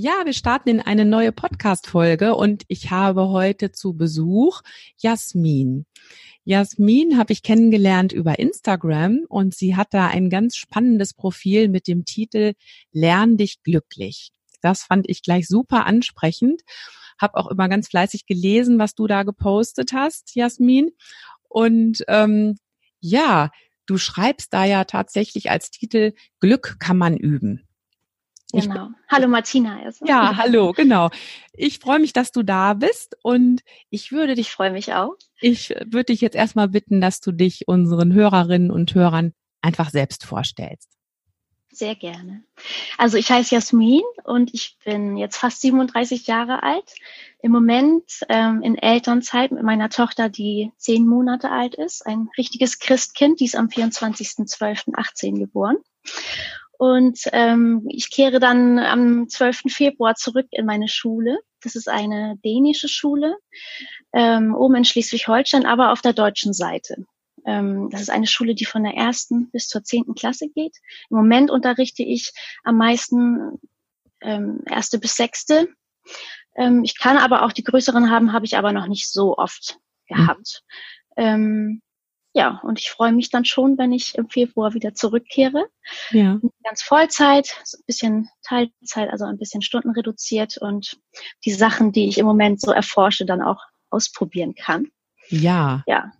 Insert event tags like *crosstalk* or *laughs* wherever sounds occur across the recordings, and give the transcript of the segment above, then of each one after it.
Ja, wir starten in eine neue Podcast-Folge und ich habe heute zu Besuch Jasmin. Jasmin habe ich kennengelernt über Instagram und sie hat da ein ganz spannendes Profil mit dem Titel Lern dich glücklich. Das fand ich gleich super ansprechend habe auch immer ganz fleißig gelesen, was du da gepostet hast, Jasmin. Und ähm, ja, du schreibst da ja tatsächlich als Titel Glück kann man üben. Genau. Hallo Martina. Also. Ja, *laughs* hallo, genau. Ich freue mich, dass du da bist und ich würde dich. Ich freue mich auch. Ich würde dich jetzt erstmal bitten, dass du dich unseren Hörerinnen und Hörern einfach selbst vorstellst. Sehr gerne. Also ich heiße Jasmin und ich bin jetzt fast 37 Jahre alt. Im Moment ähm, in Elternzeit mit meiner Tochter, die zehn Monate alt ist. Ein richtiges Christkind, die ist am 24.12.18 geboren. Und ähm, ich kehre dann am 12. Februar zurück in meine Schule. Das ist eine dänische Schule, ähm, oben in Schleswig-Holstein, aber auf der deutschen Seite. Ähm, das ist eine Schule, die von der ersten bis zur zehnten Klasse geht. Im Moment unterrichte ich am meisten ähm, erste bis sechste. Ähm, ich kann aber auch die größeren haben, habe ich aber noch nicht so oft gehabt. Mhm. Ähm, ja, und ich freue mich dann schon, wenn ich im Februar wieder zurückkehre. Ja. Ganz Vollzeit, so ein bisschen Teilzeit, also ein bisschen Stunden reduziert und die Sachen, die ich im Moment so erforsche, dann auch ausprobieren kann. Ja. Ja.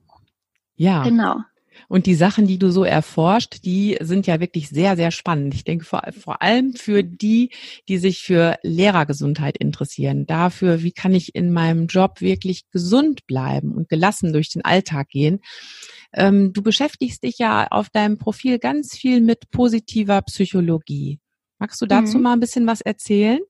Ja. Genau. Und die Sachen, die du so erforscht, die sind ja wirklich sehr, sehr spannend. Ich denke vor, vor allem für die, die sich für Lehrergesundheit interessieren. Dafür, wie kann ich in meinem Job wirklich gesund bleiben und gelassen durch den Alltag gehen. Ähm, du beschäftigst dich ja auf deinem Profil ganz viel mit positiver Psychologie. Magst du dazu mhm. mal ein bisschen was erzählen?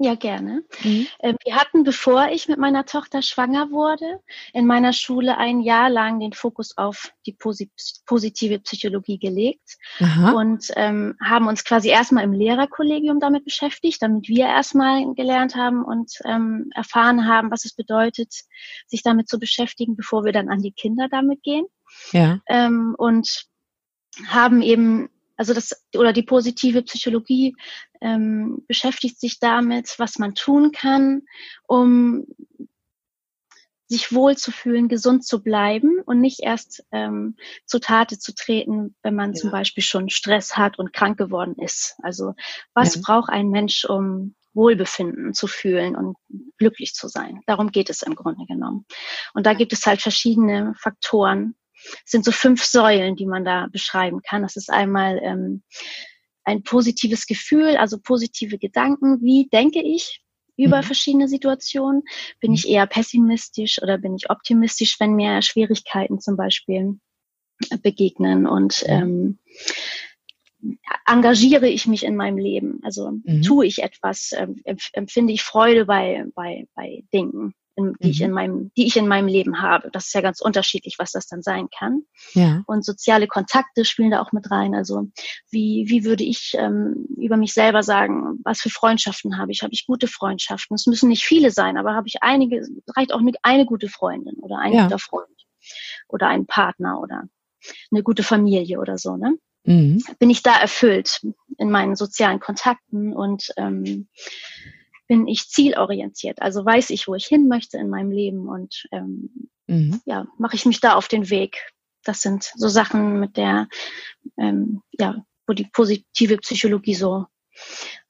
Ja, gerne. Mhm. Ähm, wir hatten, bevor ich mit meiner Tochter schwanger wurde, in meiner Schule ein Jahr lang den Fokus auf die positive Psychologie gelegt Aha. und ähm, haben uns quasi erstmal im Lehrerkollegium damit beschäftigt, damit wir erstmal gelernt haben und ähm, erfahren haben, was es bedeutet, sich damit zu beschäftigen, bevor wir dann an die Kinder damit gehen. Ja. Ähm, und haben eben also das oder die positive Psychologie ähm, beschäftigt sich damit, was man tun kann, um sich wohlzufühlen, gesund zu bleiben und nicht erst ähm, zu Tate zu treten, wenn man ja. zum Beispiel schon Stress hat und krank geworden ist. Also was ja. braucht ein Mensch, um Wohlbefinden zu fühlen und glücklich zu sein? Darum geht es im Grunde genommen. Und da gibt es halt verschiedene Faktoren, es sind so fünf Säulen, die man da beschreiben kann. Das ist einmal ähm, ein positives Gefühl, also positive Gedanken. Wie denke ich über mhm. verschiedene Situationen? Bin ich eher pessimistisch oder bin ich optimistisch, wenn mir Schwierigkeiten zum Beispiel begegnen und ähm, engagiere ich mich in meinem Leben? Also mhm. tue ich etwas, ähm, empfinde ich Freude bei, bei, bei Dingen? In, die mhm. ich in meinem, die ich in meinem Leben habe. Das ist ja ganz unterschiedlich, was das dann sein kann. Ja. Und soziale Kontakte spielen da auch mit rein. Also wie, wie würde ich ähm, über mich selber sagen, was für Freundschaften habe ich? Habe ich gute Freundschaften? Es müssen nicht viele sein, aber habe ich einige, reicht auch eine, eine gute Freundin oder ein ja. guter Freund oder ein Partner oder eine gute Familie oder so, ne? Mhm. Bin ich da erfüllt in meinen sozialen Kontakten und ähm, bin ich zielorientiert. Also weiß ich, wo ich hin möchte in meinem Leben und ähm, mhm. ja, mache ich mich da auf den Weg. Das sind so Sachen, mit der, ähm, ja, wo die positive Psychologie so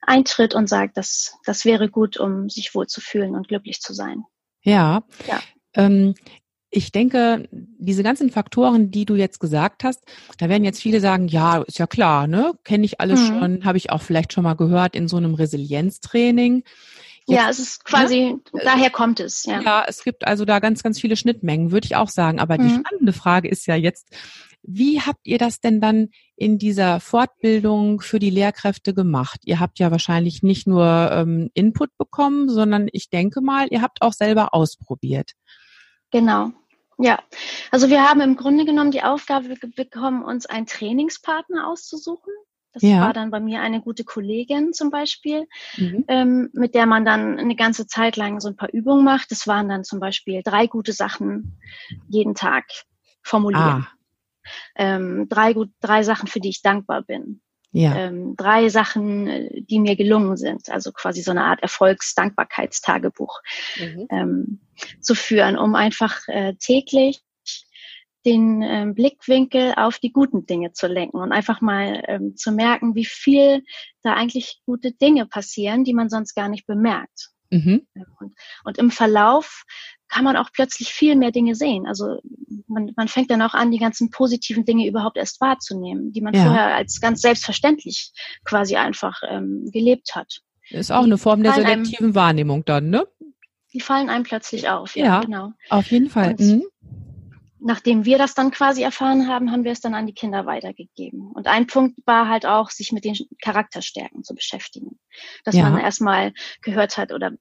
eintritt und sagt, dass das wäre gut, um sich wohlzufühlen und glücklich zu sein. Ja. ja. Ähm, ich denke, diese ganzen Faktoren, die du jetzt gesagt hast, da werden jetzt viele sagen, ja, ist ja klar, ne? Kenne ich alles mhm. schon, habe ich auch vielleicht schon mal gehört in so einem Resilienztraining. Jetzt, ja, es ist quasi, ne? daher kommt es. Ja. ja, es gibt also da ganz, ganz viele Schnittmengen, würde ich auch sagen. Aber mhm. die spannende Frage ist ja jetzt, wie habt ihr das denn dann in dieser Fortbildung für die Lehrkräfte gemacht? Ihr habt ja wahrscheinlich nicht nur ähm, Input bekommen, sondern ich denke mal, ihr habt auch selber ausprobiert. Genau. Ja, also wir haben im Grunde genommen die Aufgabe bekommen, uns einen Trainingspartner auszusuchen. Das ja. war dann bei mir eine gute Kollegin zum Beispiel, mhm. ähm, mit der man dann eine ganze Zeit lang so ein paar Übungen macht. Das waren dann zum Beispiel drei gute Sachen jeden Tag formulieren. Ah. Ähm, drei, gut, drei Sachen, für die ich dankbar bin. Ja. Ähm, drei Sachen, äh, die mir gelungen sind, also quasi so eine Art Erfolgsdankbarkeitstagebuch mhm. ähm, zu führen, um einfach äh, täglich den ähm, Blickwinkel auf die guten Dinge zu lenken und einfach mal ähm, zu merken, wie viel da eigentlich gute Dinge passieren, die man sonst gar nicht bemerkt. Mhm. Und, und, im Verlauf kann man auch plötzlich viel mehr Dinge sehen. Also man, man fängt dann auch an, die ganzen positiven Dinge überhaupt erst wahrzunehmen, die man ja. vorher als ganz selbstverständlich quasi einfach ähm, gelebt hat. Ist auch die eine Form der selektiven einem, Wahrnehmung dann, ne? Die fallen einem plötzlich auf, ja, ja genau. Auf jeden Fall. Mhm nachdem wir das dann quasi erfahren haben, haben wir es dann an die Kinder weitergegeben. Und ein Punkt war halt auch, sich mit den Charakterstärken zu beschäftigen. Dass ja. man erstmal gehört hat oder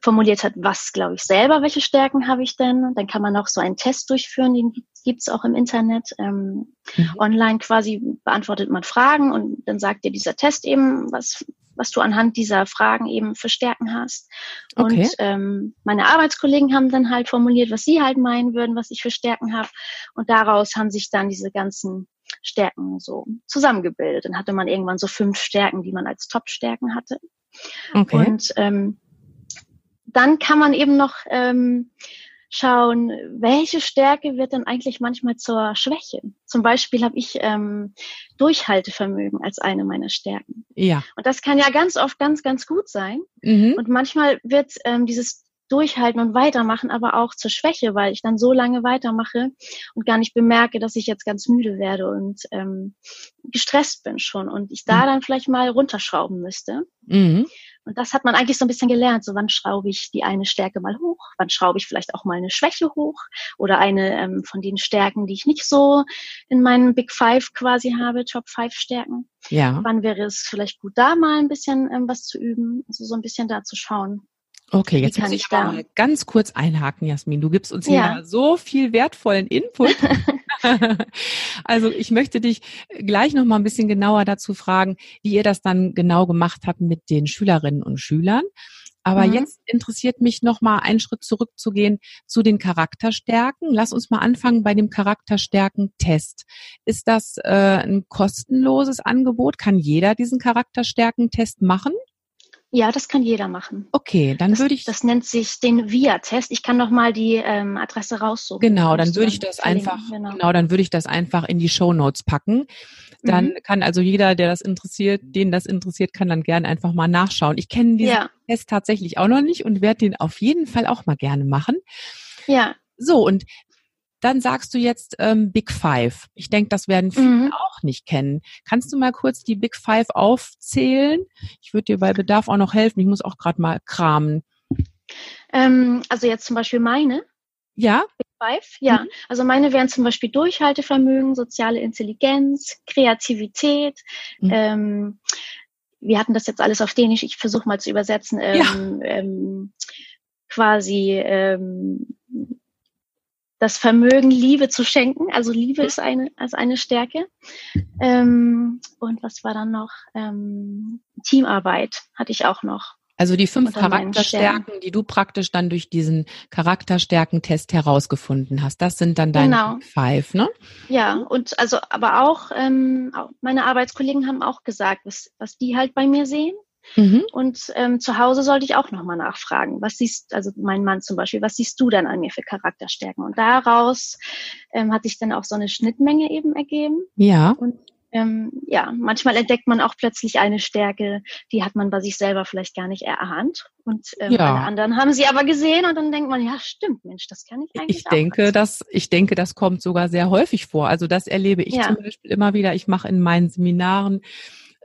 formuliert hat, was glaube ich selber, welche Stärken habe ich denn? Dann kann man noch so einen Test durchführen, den gibt es auch im Internet. Ähm, mhm. Online quasi beantwortet man Fragen und dann sagt dir dieser Test eben, was was du anhand dieser Fragen eben für Stärken hast. Okay. Und ähm, meine Arbeitskollegen haben dann halt formuliert, was sie halt meinen würden, was ich für Stärken habe. Und daraus haben sich dann diese ganzen Stärken so zusammengebildet. Dann hatte man irgendwann so fünf Stärken, die man als Top-Stärken hatte. Okay. Und ähm, dann kann man eben noch ähm, schauen, welche Stärke wird denn eigentlich manchmal zur Schwäche. Zum Beispiel habe ich ähm, Durchhaltevermögen als eine meiner Stärken. Ja. Und das kann ja ganz oft ganz, ganz gut sein. Mhm. Und manchmal wird ähm, dieses Durchhalten und Weitermachen aber auch zur Schwäche, weil ich dann so lange weitermache und gar nicht bemerke, dass ich jetzt ganz müde werde und ähm, gestresst bin schon und ich da mhm. dann vielleicht mal runterschrauben müsste. Mhm. Und das hat man eigentlich so ein bisschen gelernt. So, wann schraube ich die eine Stärke mal hoch? Wann schraube ich vielleicht auch mal eine Schwäche hoch? Oder eine ähm, von den Stärken, die ich nicht so in meinen Big Five quasi habe, Top Five Stärken. Ja. Wann wäre es vielleicht gut, da mal ein bisschen ähm, was zu üben? Also so ein bisschen da zu schauen. Okay, jetzt muss ich, ich mal ganz kurz einhaken, Jasmin. Du gibst uns ja, ja so viel wertvollen Input. *laughs* *laughs* also ich möchte dich gleich noch mal ein bisschen genauer dazu fragen, wie ihr das dann genau gemacht habt mit den Schülerinnen und Schülern. Aber mhm. jetzt interessiert mich noch mal einen Schritt zurückzugehen zu den Charakterstärken. Lass uns mal anfangen bei dem Charakterstärken-Test. Ist das äh, ein kostenloses Angebot? Kann jeder diesen Charakterstärken-Test machen? Ja, das kann jeder machen. Okay, dann das, würde ich. Das nennt sich den VIA-Test. Ich kann noch mal die ähm, Adresse raussuchen. Genau, dann würde ich das einfach. Genau. genau. dann würde ich das einfach in die Show Notes packen. Dann mhm. kann also jeder, der das interessiert, den das interessiert, kann dann gerne einfach mal nachschauen. Ich kenne diesen ja. Test tatsächlich auch noch nicht und werde den auf jeden Fall auch mal gerne machen. Ja. So, und dann sagst du jetzt ähm, Big Five. Ich denke, das werden viele mhm. auch nicht kennen. Kannst du mal kurz die Big Five aufzählen? Ich würde dir bei Bedarf auch noch helfen. Ich muss auch gerade mal kramen. Ähm, also jetzt zum Beispiel meine. Ja. Big Five, ja. Mhm. Also meine wären zum Beispiel Durchhaltevermögen, soziale Intelligenz, Kreativität. Mhm. Ähm, wir hatten das jetzt alles auf Dänisch. Ich versuche mal zu übersetzen. Ähm, ja. ähm, quasi ähm, das Vermögen, Liebe zu schenken. Also Liebe ist eine, als eine Stärke. Ähm, und was war dann noch? Ähm, Teamarbeit hatte ich auch noch. Also die fünf Charakterstärken, die du praktisch dann durch diesen Charakterstärkentest herausgefunden hast, das sind dann deine genau. Five, ne? Ja, und also aber auch ähm, meine Arbeitskollegen haben auch gesagt, was, was die halt bei mir sehen. Mhm. Und ähm, zu Hause sollte ich auch nochmal nachfragen. Was siehst, also mein Mann zum Beispiel, was siehst du dann an mir für Charakterstärken? Und daraus ähm, hat sich dann auch so eine Schnittmenge eben ergeben. Ja. Und ähm, ja, manchmal entdeckt man auch plötzlich eine Stärke, die hat man bei sich selber vielleicht gar nicht erahnt. Und ähm, ja. alle anderen haben sie aber gesehen und dann denkt man, ja, stimmt, Mensch, das kann ich eigentlich. Ich denke, das, ich denke, das kommt sogar sehr häufig vor. Also das erlebe ich ja. zum Beispiel immer wieder. Ich mache in meinen Seminaren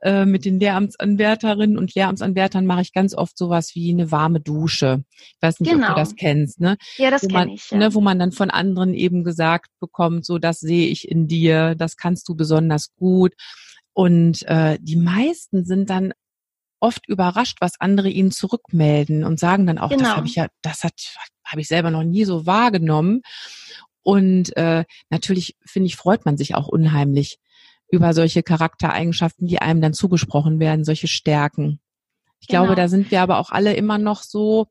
äh, mit den Lehramtsanwärterinnen und Lehramtsanwärtern mache ich ganz oft sowas wie eine warme Dusche. Ich weiß nicht, genau. ob du das genau. kennst, ne? Ja, das kenne ich. Ja. Ne, wo man dann von anderen eben gesagt bekommt, so das sehe ich in dir, das kannst du besonders gut. Und äh, die meisten sind dann oft überrascht, was andere ihnen zurückmelden und sagen dann auch, genau. das habe ich ja, das hat habe ich selber noch nie so wahrgenommen. Und äh, natürlich finde ich freut man sich auch unheimlich über solche Charaktereigenschaften, die einem dann zugesprochen werden, solche Stärken. Ich genau. glaube, da sind wir aber auch alle immer noch so,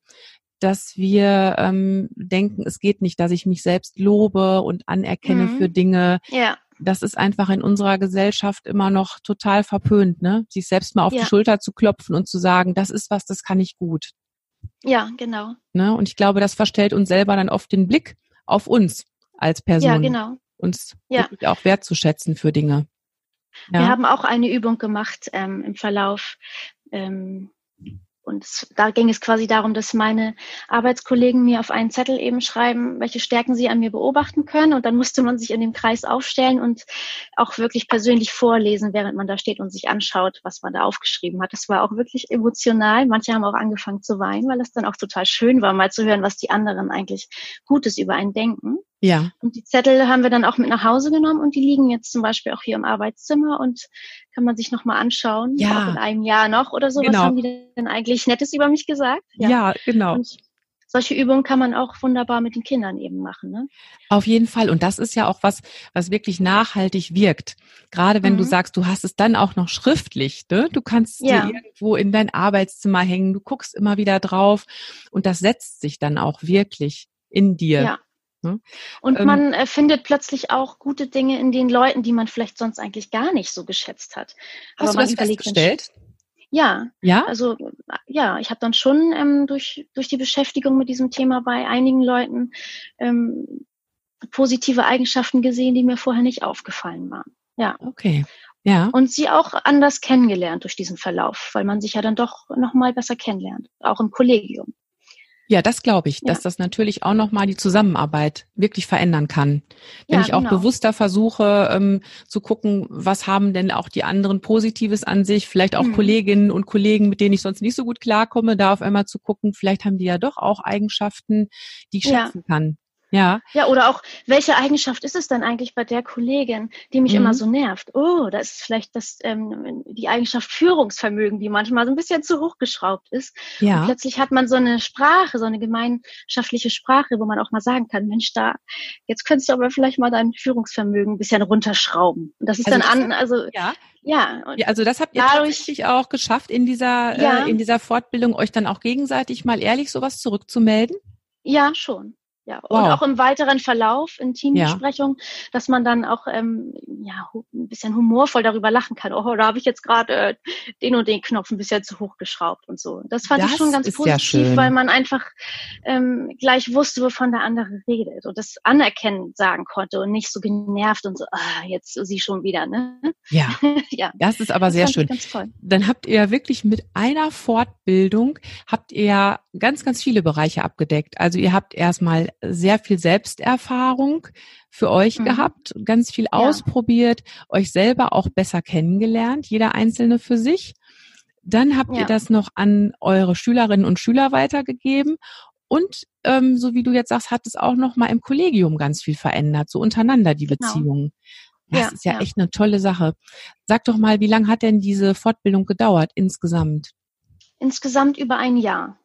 dass wir ähm, denken, es geht nicht, dass ich mich selbst lobe und anerkenne mhm. für Dinge. Ja. Das ist einfach in unserer Gesellschaft immer noch total verpönt, ne? Sich selbst mal auf ja. die Schulter zu klopfen und zu sagen, das ist was, das kann ich gut. Ja, genau. Ne? Und ich glaube, das verstellt uns selber dann oft den Blick auf uns als Person. Ja, genau. Uns ja. auch wertzuschätzen für Dinge. Ja. Wir haben auch eine Übung gemacht ähm, im Verlauf. Ähm, und es, da ging es quasi darum, dass meine Arbeitskollegen mir auf einen Zettel eben schreiben, welche Stärken sie an mir beobachten können. Und dann musste man sich in dem Kreis aufstellen und auch wirklich persönlich vorlesen, während man da steht und sich anschaut, was man da aufgeschrieben hat. Das war auch wirklich emotional. Manche haben auch angefangen zu weinen, weil es dann auch total schön war, mal zu hören, was die anderen eigentlich Gutes über einen denken. Ja. Und die Zettel haben wir dann auch mit nach Hause genommen und die liegen jetzt zum Beispiel auch hier im Arbeitszimmer und kann man sich nochmal anschauen, ja. auch in einem Jahr noch oder so. Genau. Was haben die denn eigentlich Nettes über mich gesagt? Ja, ja genau. Und solche Übungen kann man auch wunderbar mit den Kindern eben machen. Ne? Auf jeden Fall. Und das ist ja auch was, was wirklich nachhaltig wirkt. Gerade wenn mhm. du sagst, du hast es dann auch noch schriftlich. Ne? Du kannst ja. dir irgendwo in dein Arbeitszimmer hängen, du guckst immer wieder drauf und das setzt sich dann auch wirklich in dir. Ja. Ne? Und ähm, man äh, findet plötzlich auch gute Dinge in den Leuten, die man vielleicht sonst eigentlich gar nicht so geschätzt hat. Hast Aber du das festgestellt? Ja, ja. Also ja, ich habe dann schon ähm, durch durch die Beschäftigung mit diesem Thema bei einigen Leuten ähm, positive Eigenschaften gesehen, die mir vorher nicht aufgefallen waren. Ja. Okay. Ja. Und sie auch anders kennengelernt durch diesen Verlauf, weil man sich ja dann doch noch mal besser kennenlernt, auch im Kollegium. Ja, das glaube ich, ja. dass das natürlich auch nochmal die Zusammenarbeit wirklich verändern kann. Wenn ja, ich auch genau. bewusster versuche ähm, zu gucken, was haben denn auch die anderen Positives an sich, vielleicht auch mhm. Kolleginnen und Kollegen, mit denen ich sonst nicht so gut klarkomme, da auf einmal zu gucken, vielleicht haben die ja doch auch Eigenschaften, die ich ja. schätzen kann. Ja. Ja, oder auch, welche Eigenschaft ist es denn eigentlich bei der Kollegin, die mich mhm. immer so nervt? Oh, da ist vielleicht das, ähm, die Eigenschaft Führungsvermögen, die manchmal so ein bisschen zu hochgeschraubt ist. Ja. Und plötzlich hat man so eine Sprache, so eine gemeinschaftliche Sprache, wo man auch mal sagen kann, Mensch, da, jetzt könntest du aber vielleicht mal dein Führungsvermögen ein bisschen runterschrauben. Und das ist also dann an, also, ja. Ja, ja, also das habt ihr dadurch, tatsächlich auch geschafft, in dieser, ja. äh, in dieser Fortbildung euch dann auch gegenseitig mal ehrlich sowas zurückzumelden? Ja, schon. Ja, wow. und auch im weiteren Verlauf in Teambesprechungen, ja. dass man dann auch ähm, ja, ein bisschen humorvoll darüber lachen kann. Oh, da habe ich jetzt gerade äh, den und den Knopf ein bisschen zu hoch geschraubt und so. Das fand das ich schon ganz positiv, ja weil man einfach ähm, gleich wusste, wovon der andere redet und das anerkennen sagen konnte und nicht so genervt und so, ah, jetzt sie schon wieder, ne? Ja, *laughs* ja. das ist aber das sehr schön. Dann habt ihr wirklich mit einer Fortbildung, habt ihr ganz, ganz viele Bereiche abgedeckt. Also ihr habt erstmal sehr viel Selbsterfahrung für euch mhm. gehabt, ganz viel ja. ausprobiert, euch selber auch besser kennengelernt, jeder Einzelne für sich. Dann habt ja. ihr das noch an eure Schülerinnen und Schüler weitergegeben und ähm, so wie du jetzt sagst, hat es auch noch mal im Kollegium ganz viel verändert, so untereinander die genau. Beziehungen. Das ja, ist ja, ja, echt eine tolle Sache. Sag doch mal, wie lange hat denn diese Fortbildung gedauert insgesamt? Insgesamt über ein Jahr.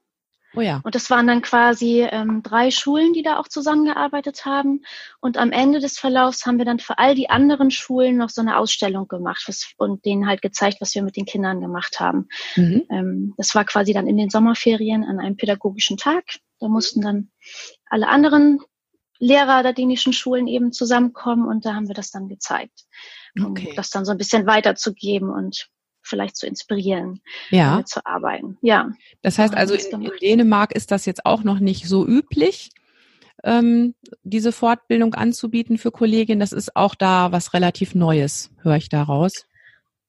Oh ja. Und das waren dann quasi ähm, drei Schulen, die da auch zusammengearbeitet haben. Und am Ende des Verlaufs haben wir dann für all die anderen Schulen noch so eine Ausstellung gemacht was, und denen halt gezeigt, was wir mit den Kindern gemacht haben. Mhm. Ähm, das war quasi dann in den Sommerferien an einem pädagogischen Tag. Da mussten dann alle anderen Lehrer der dänischen Schulen eben zusammenkommen und da haben wir das dann gezeigt, um okay. das dann so ein bisschen weiterzugeben und vielleicht zu inspirieren, ja. damit zu arbeiten. Ja. Das heißt also, in, in, Dänemark ist das jetzt auch noch nicht so üblich, ähm, diese Fortbildung anzubieten für Kolleginnen. Das ist auch da was relativ Neues, höre ich daraus.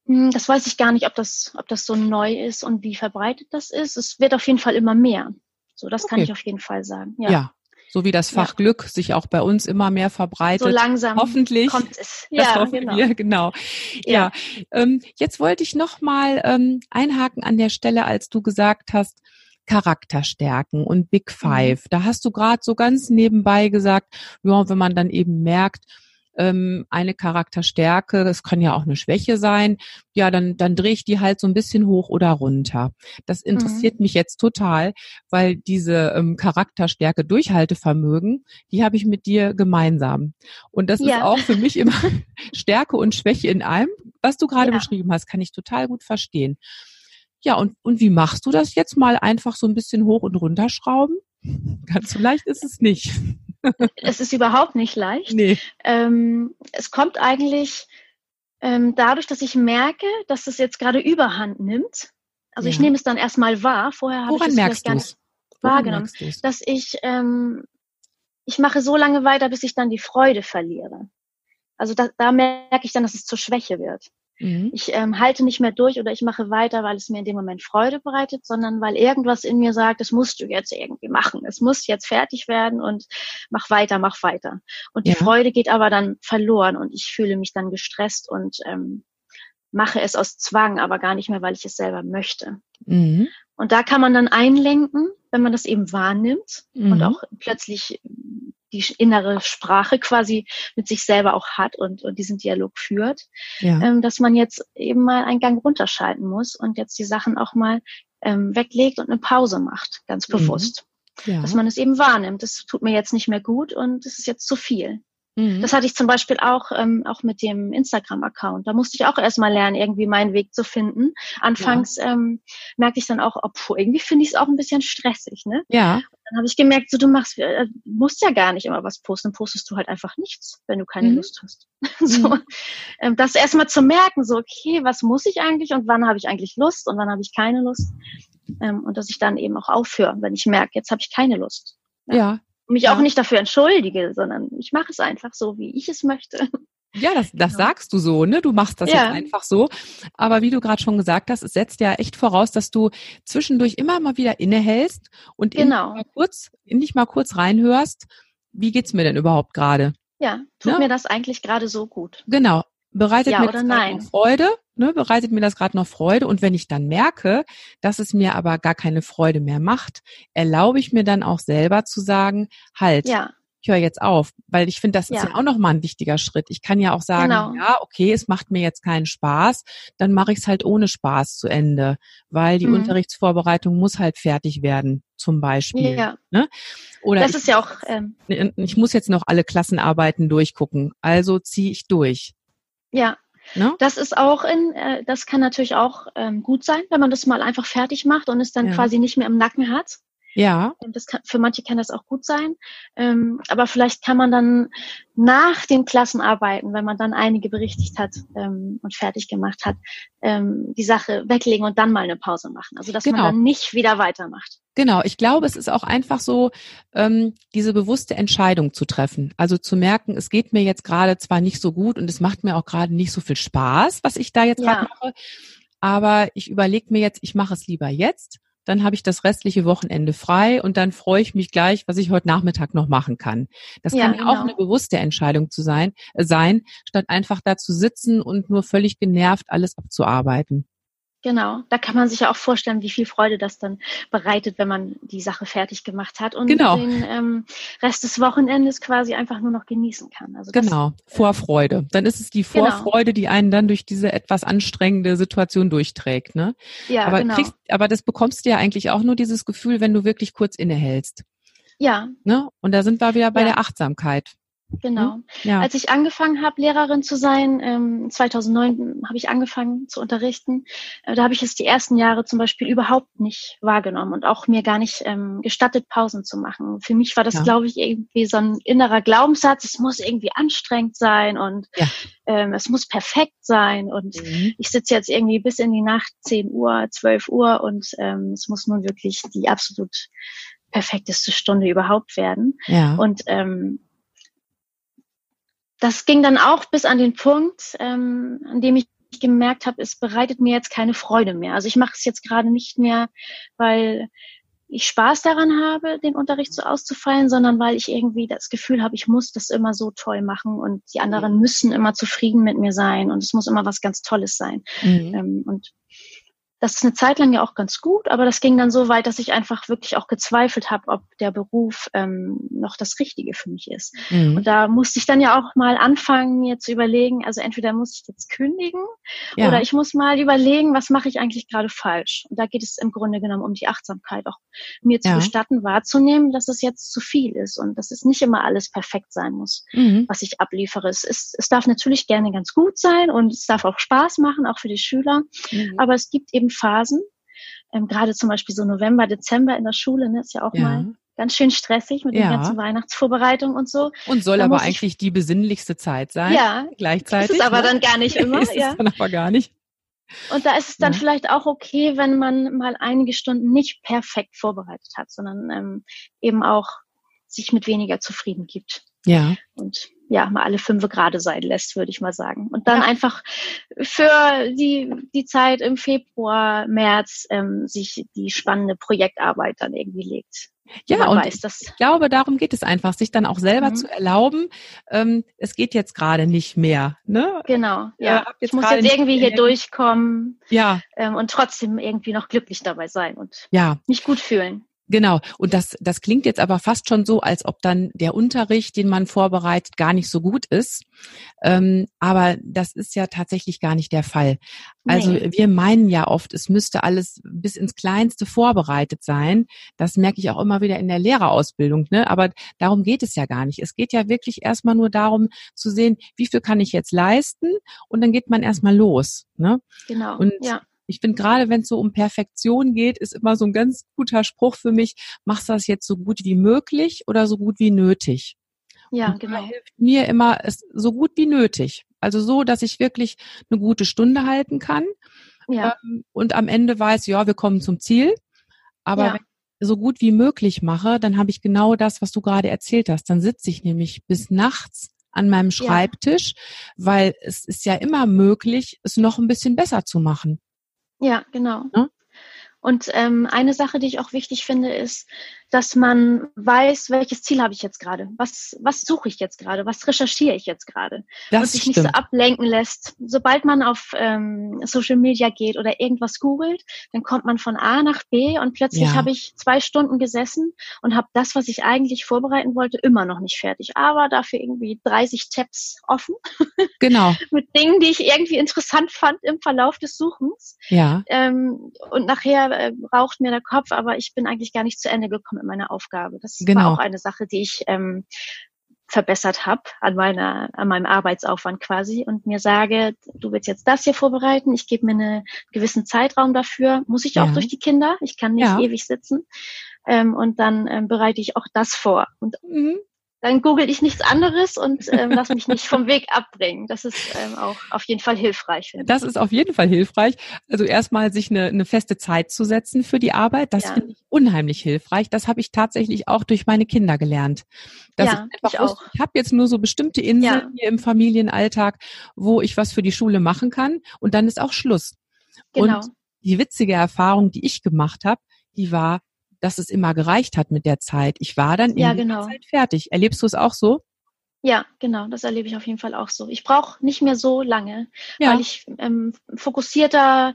Hm, das weiß ich gar nicht, ob das, ob das so neu ist und wie verbreitet das ist. Es wird auf jeden Fall immer mehr. So, das okay. kann ich auf jeden Fall sagen. Ja. ja. So wie das Fach ja. Glück sich auch bei uns immer mehr verbreitet. So langsam Hoffentlich. kommt es. *laughs* Ja, das hoffen genau. wir, genau. Ja, ja. Ähm, jetzt wollte ich noch mal ähm, einhaken an der Stelle, als du gesagt hast, Charakterstärken und Big mhm. Five. Da hast du gerade so ganz nebenbei gesagt, ja, wenn man dann eben merkt, ähm, eine Charakterstärke, das kann ja auch eine Schwäche sein, ja, dann, dann drehe ich die halt so ein bisschen hoch oder runter. Das interessiert mhm. mich jetzt total, weil diese ähm, Charakterstärke Durchhaltevermögen, die habe ich mit dir gemeinsam. Und das ja. ist auch für mich immer *laughs* Stärke und Schwäche in allem, was du gerade ja. beschrieben hast, kann ich total gut verstehen. Ja, und, und wie machst du das jetzt mal einfach so ein bisschen hoch und runter schrauben? *laughs* Ganz so leicht ist es nicht es ist überhaupt nicht leicht. Nee. Ähm, es kommt eigentlich ähm, dadurch, dass ich merke, dass es jetzt gerade Überhand nimmt. Also ja. ich nehme es dann erstmal wahr. Vorher habe ich es vielleicht gar nicht wahrgenommen, dass ich ähm, ich mache so lange weiter, bis ich dann die Freude verliere. Also da, da merke ich dann, dass es zur Schwäche wird. Mhm. Ich ähm, halte nicht mehr durch oder ich mache weiter, weil es mir in dem Moment Freude bereitet, sondern weil irgendwas in mir sagt, das musst du jetzt irgendwie machen. Es muss jetzt fertig werden und mach weiter, mach weiter. Und ja. die Freude geht aber dann verloren und ich fühle mich dann gestresst und ähm, mache es aus Zwang, aber gar nicht mehr, weil ich es selber möchte. Mhm. Und da kann man dann einlenken, wenn man das eben wahrnimmt mhm. und auch plötzlich die innere Sprache quasi mit sich selber auch hat und, und diesen Dialog führt, ja. ähm, dass man jetzt eben mal einen Gang runterschalten muss und jetzt die Sachen auch mal ähm, weglegt und eine Pause macht, ganz mhm. bewusst. Mhm. Ja. Dass man es eben wahrnimmt. Das tut mir jetzt nicht mehr gut und es ist jetzt zu viel. Mhm. Das hatte ich zum Beispiel auch, ähm, auch mit dem Instagram-Account. Da musste ich auch erstmal lernen, irgendwie meinen Weg zu finden. Anfangs ja. ähm, merkte ich dann auch, obwohl irgendwie finde ich es auch ein bisschen stressig, ne? Ja. Dann habe ich gemerkt, so du machst, äh, musst ja gar nicht immer was posten, postest du halt einfach nichts, wenn du keine mhm. Lust hast. *laughs* so, mhm. ähm, das erstmal zu merken, so okay, was muss ich eigentlich und wann habe ich eigentlich Lust und wann habe ich keine Lust. Ähm, und dass ich dann eben auch aufhöre, wenn ich merke, jetzt habe ich keine Lust. Ja. ja mich ja. auch nicht dafür entschuldige, sondern ich mache es einfach so, wie ich es möchte. Ja, das, das ja. sagst du so, ne? Du machst das ja. jetzt einfach so. Aber wie du gerade schon gesagt hast, es setzt ja echt voraus, dass du zwischendurch immer mal wieder innehältst und genau. in, mal kurz, in dich mal kurz reinhörst. Wie geht's mir denn überhaupt gerade? Ja, tut ne? mir das eigentlich gerade so gut? Genau. Bereitet ja mir das noch Freude? Ne, bereitet mir das gerade noch Freude? Und wenn ich dann merke, dass es mir aber gar keine Freude mehr macht, erlaube ich mir dann auch selber zu sagen, halt, ja. ich höre jetzt auf, weil ich finde, das ja. ist ja auch nochmal ein wichtiger Schritt. Ich kann ja auch sagen, genau. ja, okay, es macht mir jetzt keinen Spaß, dann mache ich es halt ohne Spaß zu Ende, weil die mhm. Unterrichtsvorbereitung muss halt fertig werden, zum Beispiel. Ja. Ne? Oder das ist ja auch. Ähm, ich muss jetzt noch alle Klassenarbeiten durchgucken, also ziehe ich durch. Ja. Ne? Das ist auch in, äh, das kann natürlich auch ähm, gut sein, wenn man das mal einfach fertig macht und es dann ja. quasi nicht mehr im Nacken hat. Ja. Das kann, für manche kann das auch gut sein. Ähm, aber vielleicht kann man dann nach den Klassenarbeiten, wenn man dann einige berichtigt hat ähm, und fertig gemacht hat, ähm, die Sache weglegen und dann mal eine Pause machen. Also dass genau. man dann nicht wieder weitermacht. Genau, ich glaube, es ist auch einfach so, ähm, diese bewusste Entscheidung zu treffen. Also zu merken, es geht mir jetzt gerade zwar nicht so gut und es macht mir auch gerade nicht so viel Spaß, was ich da jetzt ja. gerade mache, aber ich überlege mir jetzt, ich mache es lieber jetzt dann habe ich das restliche Wochenende frei und dann freue ich mich gleich, was ich heute Nachmittag noch machen kann. Das ja, kann ja genau. auch eine bewusste Entscheidung zu sein, äh, sein, statt einfach da zu sitzen und nur völlig genervt alles abzuarbeiten. Genau, da kann man sich ja auch vorstellen, wie viel Freude das dann bereitet, wenn man die Sache fertig gemacht hat und genau. den ähm, Rest des Wochenendes quasi einfach nur noch genießen kann. Also genau, Vorfreude. Dann ist es die genau. Vorfreude, genau. die einen dann durch diese etwas anstrengende Situation durchträgt. Ne? Ja, aber, genau. kriegst, aber das bekommst du ja eigentlich auch nur dieses Gefühl, wenn du wirklich kurz innehältst. Ja. Ne? Und da sind wir wieder bei ja. der Achtsamkeit. Genau. Hm? Ja. Als ich angefangen habe, Lehrerin zu sein, ähm, 2009 habe ich angefangen zu unterrichten. Äh, da habe ich es die ersten Jahre zum Beispiel überhaupt nicht wahrgenommen und auch mir gar nicht ähm, gestattet, Pausen zu machen. Für mich war das, ja. glaube ich, irgendwie so ein innerer Glaubenssatz. Es muss irgendwie anstrengend sein und ja. ähm, es muss perfekt sein. Und mhm. ich sitze jetzt irgendwie bis in die Nacht, 10 Uhr, 12 Uhr und ähm, es muss nun wirklich die absolut perfekteste Stunde überhaupt werden. Ja. Und ähm, das ging dann auch bis an den Punkt, ähm, an dem ich gemerkt habe, es bereitet mir jetzt keine Freude mehr. Also ich mache es jetzt gerade nicht mehr, weil ich Spaß daran habe, den Unterricht so auszufallen, sondern weil ich irgendwie das Gefühl habe, ich muss das immer so toll machen und die anderen müssen immer zufrieden mit mir sein und es muss immer was ganz Tolles sein. Mhm. Ähm, und das ist eine Zeit lang ja auch ganz gut, aber das ging dann so weit, dass ich einfach wirklich auch gezweifelt habe, ob der Beruf ähm, noch das Richtige für mich ist. Mhm. Und da musste ich dann ja auch mal anfangen, mir zu überlegen, also entweder muss ich jetzt kündigen ja. oder ich muss mal überlegen, was mache ich eigentlich gerade falsch. Und da geht es im Grunde genommen um die Achtsamkeit, auch mir zu ja. gestatten, wahrzunehmen, dass es jetzt zu viel ist und dass es nicht immer alles perfekt sein muss, mhm. was ich abliefere. Es, ist, es darf natürlich gerne ganz gut sein und es darf auch Spaß machen, auch für die Schüler, mhm. aber es gibt eben Phasen. Ähm, Gerade zum Beispiel so November, Dezember in der Schule, ne, ist ja auch ja. mal ganz schön stressig mit ja. den ganzen Weihnachtsvorbereitungen und so. Und soll aber eigentlich ich, die besinnlichste Zeit sein. Ja, gleichzeitig. Ist es aber ne? dann gar nicht *laughs* immer. ist ja. es dann aber gar nicht. Und da ist es dann ja. vielleicht auch okay, wenn man mal einige Stunden nicht perfekt vorbereitet hat, sondern ähm, eben auch sich mit weniger zufrieden gibt. Ja. Und ja, mal alle fünf gerade sein lässt, würde ich mal sagen. Und dann ja. einfach für die, die Zeit im Februar, März ähm, sich die spannende Projektarbeit dann irgendwie legt. Ja, und weiß, ich glaube, darum geht es einfach, sich dann auch selber mhm. zu erlauben, ähm, es geht jetzt gerade nicht mehr. Ne? Genau, ja. Äh, ich muss jetzt irgendwie hier durchkommen ja. ähm, und trotzdem irgendwie noch glücklich dabei sein und ja. mich gut fühlen. Genau. Und das, das klingt jetzt aber fast schon so, als ob dann der Unterricht, den man vorbereitet, gar nicht so gut ist. Ähm, aber das ist ja tatsächlich gar nicht der Fall. Also nee. wir meinen ja oft, es müsste alles bis ins Kleinste vorbereitet sein. Das merke ich auch immer wieder in der Lehrerausbildung. Ne? Aber darum geht es ja gar nicht. Es geht ja wirklich erstmal nur darum zu sehen, wie viel kann ich jetzt leisten? Und dann geht man erstmal los. Ne? Genau. Und ja ich finde gerade, wenn es so um Perfektion geht, ist immer so ein ganz guter Spruch für mich, machst du das jetzt so gut wie möglich oder so gut wie nötig? Ja, und genau. hilft mir immer es so gut wie nötig. Also so, dass ich wirklich eine gute Stunde halten kann. Ja. Ähm, und am Ende weiß, ja, wir kommen zum Ziel. Aber ja. wenn ich so gut wie möglich mache, dann habe ich genau das, was du gerade erzählt hast. Dann sitze ich nämlich bis nachts an meinem Schreibtisch, ja. weil es ist ja immer möglich, es noch ein bisschen besser zu machen. Ja, genau. Ja? Und ähm, eine Sache, die ich auch wichtig finde, ist, dass man weiß, welches Ziel habe ich jetzt gerade? Was, was suche ich jetzt gerade? Was recherchiere ich jetzt gerade? Das und sich stimmt. nicht so ablenken lässt. Sobald man auf ähm, Social Media geht oder irgendwas googelt, dann kommt man von A nach B und plötzlich ja. habe ich zwei Stunden gesessen und habe das, was ich eigentlich vorbereiten wollte, immer noch nicht fertig. Aber dafür irgendwie 30 Tabs offen. *laughs* Genau. Mit Dingen, die ich irgendwie interessant fand im Verlauf des Suchens. Ja. Ähm, und nachher äh, raucht mir der Kopf, aber ich bin eigentlich gar nicht zu Ende gekommen mit meiner Aufgabe. Das genau. war auch eine Sache, die ich ähm, verbessert habe an meiner an meinem Arbeitsaufwand quasi und mir sage, du willst jetzt das hier vorbereiten, ich gebe mir einen gewissen Zeitraum dafür, muss ich auch ja. durch die Kinder, ich kann nicht ja. ewig sitzen ähm, und dann ähm, bereite ich auch das vor und mhm dann google ich nichts anderes und ähm, lass mich nicht vom Weg abbringen. Das ist ähm, auch auf jeden Fall hilfreich. Finde das ist auf jeden Fall hilfreich. Also erstmal sich eine, eine feste Zeit zu setzen für die Arbeit, das ja. finde ich unheimlich hilfreich. Das habe ich tatsächlich auch durch meine Kinder gelernt. Dass ja, ich, ich auch. Ich habe jetzt nur so bestimmte Inseln ja. hier im Familienalltag, wo ich was für die Schule machen kann und dann ist auch Schluss. Genau. Und die witzige Erfahrung, die ich gemacht habe, die war, dass es immer gereicht hat mit der Zeit. Ich war dann ja, in genau. der Zeit fertig. Erlebst du es auch so? Ja, genau, das erlebe ich auf jeden Fall auch so. Ich brauche nicht mehr so lange, ja. weil ich ähm, fokussierter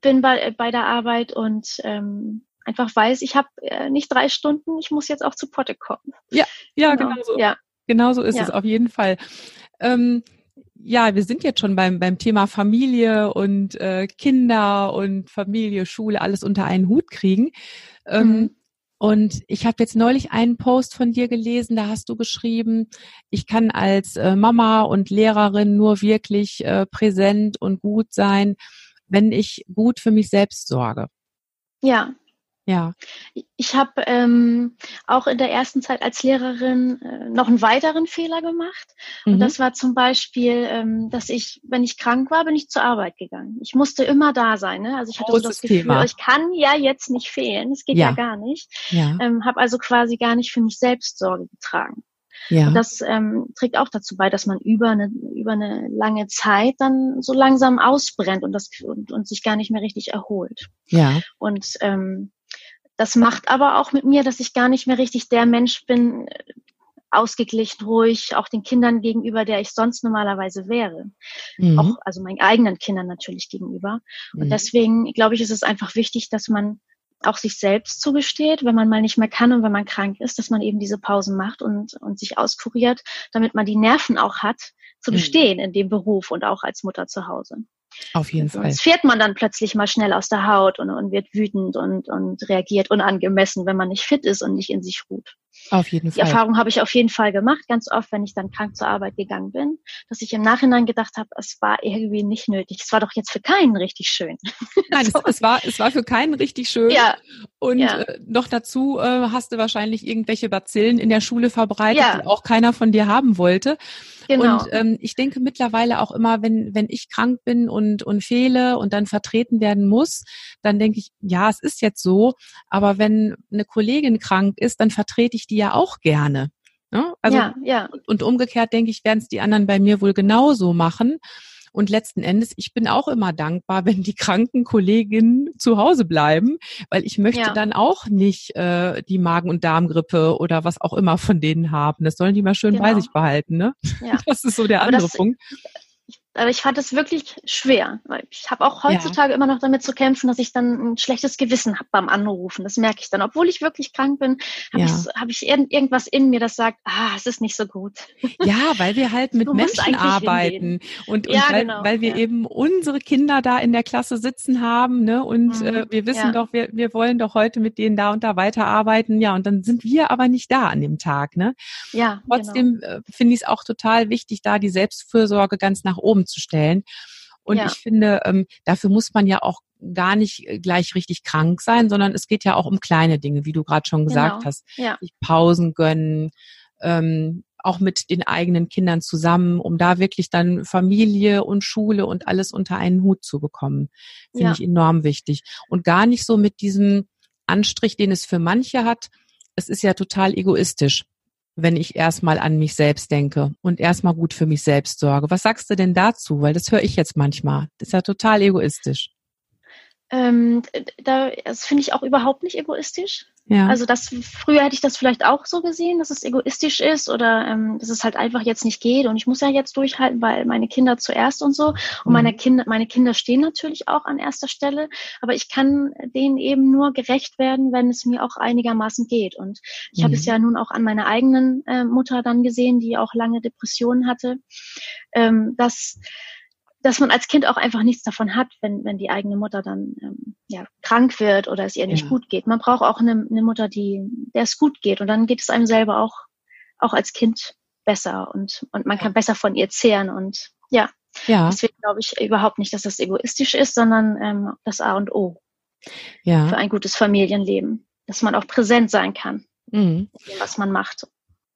bin bei, äh, bei der Arbeit und ähm, einfach weiß, ich habe äh, nicht drei Stunden, ich muss jetzt auch zu Potte kommen. Ja, ja, genau, genau so. Ja. Genau so ist ja. es auf jeden Fall. Ähm, ja, wir sind jetzt schon beim, beim Thema Familie und äh, Kinder und Familie, Schule, alles unter einen Hut kriegen. Ähm, mhm. Und ich habe jetzt neulich einen Post von dir gelesen, da hast du geschrieben, ich kann als äh, Mama und Lehrerin nur wirklich äh, präsent und gut sein, wenn ich gut für mich selbst sorge. Ja, ja. Ich habe ähm, auch in der ersten Zeit als Lehrerin äh, noch einen weiteren Fehler gemacht. Und mhm. das war zum Beispiel, ähm, dass ich, wenn ich krank war, bin ich zur Arbeit gegangen. Ich musste immer da sein. Ne? Also ich hatte so das Gefühl, Thema. ich kann ja jetzt nicht fehlen. Das geht ja, ja gar nicht. Ja. Ähm, habe also quasi gar nicht für mich selbst Sorge getragen. Ja. Und das ähm, trägt auch dazu bei, dass man über eine, über eine lange Zeit dann so langsam ausbrennt und, das, und, und sich gar nicht mehr richtig erholt. Ja. Und ähm, das macht aber auch mit mir, dass ich gar nicht mehr richtig der Mensch bin, ausgeglichen, ruhig, auch den Kindern gegenüber, der ich sonst normalerweise wäre. Mhm. Auch, also meinen eigenen Kindern natürlich gegenüber. Und mhm. deswegen, glaube ich, ist es einfach wichtig, dass man auch sich selbst zugesteht, wenn man mal nicht mehr kann und wenn man krank ist, dass man eben diese Pausen macht und, und sich auskuriert, damit man die Nerven auch hat, zu mhm. bestehen mhm. in dem Beruf und auch als Mutter zu Hause. Auf jeden Fall. Sonst fährt man dann plötzlich mal schnell aus der Haut und, und wird wütend und, und reagiert unangemessen, wenn man nicht fit ist und nicht in sich ruht. Auf jeden Fall. Die Erfahrung habe ich auf jeden Fall gemacht, ganz oft, wenn ich dann krank zur Arbeit gegangen bin, dass ich im Nachhinein gedacht habe, es war irgendwie nicht nötig. Es war doch jetzt für keinen richtig schön. *laughs* Nein, so. es, es, war, es war für keinen richtig schön. Ja. Und ja. Äh, noch dazu äh, hast du wahrscheinlich irgendwelche Bazillen in der Schule verbreitet, ja. die auch keiner von dir haben wollte. Genau. Und ähm, ich denke mittlerweile auch immer, wenn, wenn ich krank bin und, und fehle und dann vertreten werden muss, dann denke ich, ja, es ist jetzt so. Aber wenn eine Kollegin krank ist, dann vertrete ich die ja auch gerne. Ne? Also, ja, ja. Und umgekehrt denke ich, werden es die anderen bei mir wohl genauso machen. Und letzten Endes, ich bin auch immer dankbar, wenn die kranken Kolleginnen zu Hause bleiben, weil ich möchte ja. dann auch nicht äh, die Magen- und Darmgrippe oder was auch immer von denen haben. Das sollen die mal schön genau. bei sich behalten, ne? Ja. *laughs* Das ist so der Aber andere das, Punkt. Aber ich fand es wirklich schwer, weil ich habe auch heutzutage ja. immer noch damit zu kämpfen, dass ich dann ein schlechtes Gewissen habe beim Anrufen. Das merke ich dann. Obwohl ich wirklich krank bin, habe ja. ich, hab ich irgendwas in mir, das sagt, ah, es ist nicht so gut. Ja, weil wir halt mit Menschen arbeiten und, und ja, weil, genau. weil wir eben unsere Kinder da in der Klasse sitzen haben ne? und mhm. äh, wir wissen doch, wir, wir wollen doch heute mit denen da und da weiterarbeiten. Ja, und dann sind wir aber nicht da an dem Tag. Ne? Ja, Trotzdem genau. äh, finde ich es auch total wichtig, da die Selbstfürsorge ganz nach oben zu stellen. Und ja. ich finde, ähm, dafür muss man ja auch gar nicht äh, gleich richtig krank sein, sondern es geht ja auch um kleine Dinge, wie du gerade schon gesagt genau. hast. Ja. Sich Pausen gönnen, ähm, auch mit den eigenen Kindern zusammen, um da wirklich dann Familie und Schule und alles unter einen Hut zu bekommen. Finde ja. ich enorm wichtig. Und gar nicht so mit diesem Anstrich, den es für manche hat. Es ist ja total egoistisch wenn ich erstmal an mich selbst denke und erstmal gut für mich selbst sorge. Was sagst du denn dazu? Weil das höre ich jetzt manchmal. Das ist ja total egoistisch. Ähm, da, das finde ich auch überhaupt nicht egoistisch. Ja. Also das früher hätte ich das vielleicht auch so gesehen, dass es egoistisch ist oder ähm, dass es halt einfach jetzt nicht geht und ich muss ja jetzt durchhalten, weil meine Kinder zuerst und so und mhm. meine Kinder meine Kinder stehen natürlich auch an erster Stelle, aber ich kann denen eben nur gerecht werden, wenn es mir auch einigermaßen geht und ich mhm. habe es ja nun auch an meiner eigenen äh, Mutter dann gesehen, die auch lange Depressionen hatte, ähm, dass dass man als Kind auch einfach nichts davon hat, wenn, wenn die eigene Mutter dann ähm, ja, krank wird oder es ihr nicht ja. gut geht. Man braucht auch eine, eine Mutter, die, der es gut geht. Und dann geht es einem selber auch, auch als Kind besser und, und man kann besser von ihr zehren. Und ja, ja. deswegen glaube ich überhaupt nicht, dass das egoistisch ist, sondern ähm, das A und O ja. für ein gutes Familienleben. Dass man auch präsent sein kann, mhm. was man macht.